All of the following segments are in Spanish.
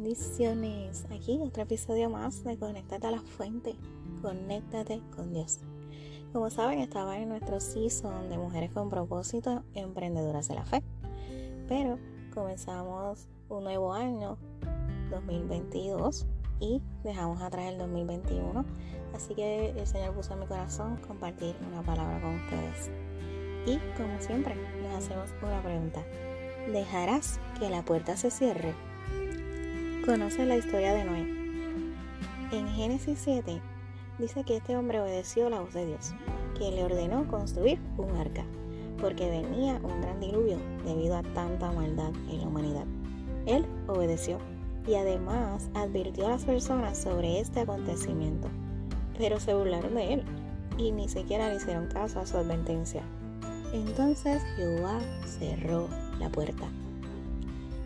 Bendiciones. Aquí otro episodio más de Conéctate a la Fuente. Conéctate con Dios. Como saben, estaba en nuestro season de Mujeres con Propósito, Emprendedoras de la Fe. Pero comenzamos un nuevo año, 2022, y dejamos atrás el 2021. Así que el Señor puso en mi corazón compartir una palabra con ustedes. Y como siempre, nos hacemos una pregunta. ¿Dejarás que la puerta se cierre? Conoce la historia de Noé. En Génesis 7 dice que este hombre obedeció la voz de Dios, que le ordenó construir un arca, porque venía un gran diluvio debido a tanta maldad en la humanidad. Él obedeció y además advirtió a las personas sobre este acontecimiento, pero se burlaron de él y ni siquiera le hicieron caso a su advertencia. Entonces Jehová cerró la puerta.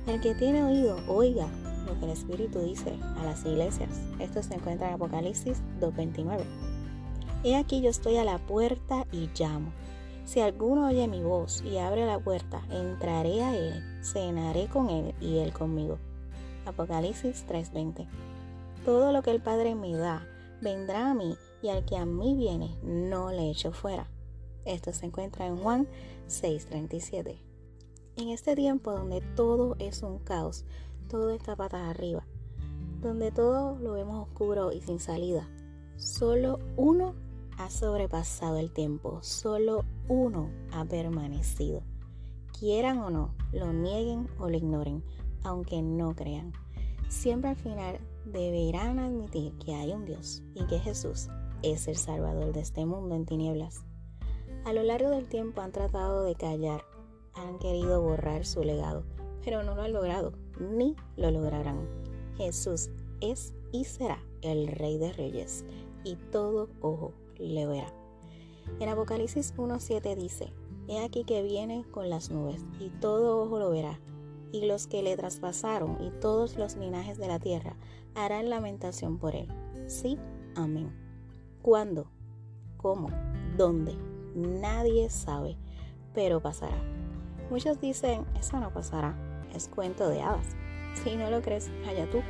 El que tiene oído, oiga lo que el Espíritu dice a las iglesias. Esto se encuentra en Apocalipsis 2.29. He aquí yo estoy a la puerta y llamo. Si alguno oye mi voz y abre la puerta, entraré a él, cenaré con él y él conmigo. Apocalipsis 3:20. Todo lo que el Padre me da, vendrá a mí, y al que a mí viene, no le echo fuera. Esto se encuentra en Juan 6:37. En este tiempo donde todo es un caos, todo está patas arriba, donde todo lo vemos oscuro y sin salida. Solo uno ha sobrepasado el tiempo, solo uno ha permanecido. Quieran o no, lo nieguen o lo ignoren, aunque no crean. Siempre al final deberán admitir que hay un Dios y que Jesús es el Salvador de este mundo en tinieblas. A lo largo del tiempo han tratado de callar, han querido borrar su legado, pero no lo han logrado ni lo lograrán. Jesús es y será el Rey de Reyes, y todo ojo le verá. En Apocalipsis 1.7 dice, He aquí que viene con las nubes, y todo ojo lo verá, y los que le traspasaron y todos los linajes de la tierra harán lamentación por él. Sí, amén. ¿Cuándo? ¿Cómo? ¿Dónde? Nadie sabe, pero pasará. Muchos dicen, eso no pasará es cuento de hadas. Si no lo crees, allá tú.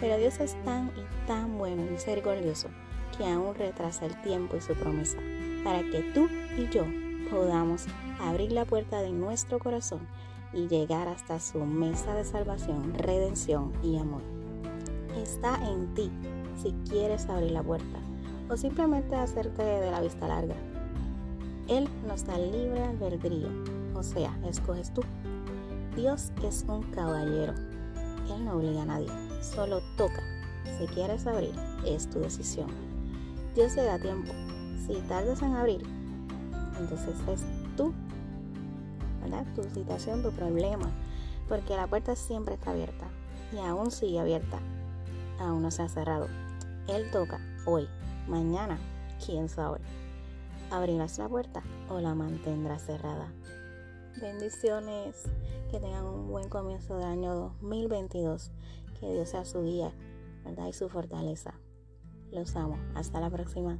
Pero Dios es tan y tan bueno y misericordioso que aún retrasa el tiempo y su promesa para que tú y yo podamos abrir la puerta de nuestro corazón y llegar hasta su mesa de salvación, redención y amor. Está en ti si quieres abrir la puerta o simplemente hacerte de la vista larga. Él nos da libre albedrío, o sea, escoges tú. Dios es un caballero. Él no obliga a nadie, solo toca. Si quieres abrir, es tu decisión. Dios te da tiempo. Si tardas en abrir, entonces es tú, ¿verdad? Tu situación, tu problema. Porque la puerta siempre está abierta y aún sigue abierta. Aún no se ha cerrado. Él toca hoy, mañana, quién sabe. ¿Abrirás la puerta o la mantendrás cerrada? Bendiciones, que tengan un buen comienzo de año 2022. Que Dios sea su guía, ¿verdad? Y su fortaleza. Los amo. Hasta la próxima.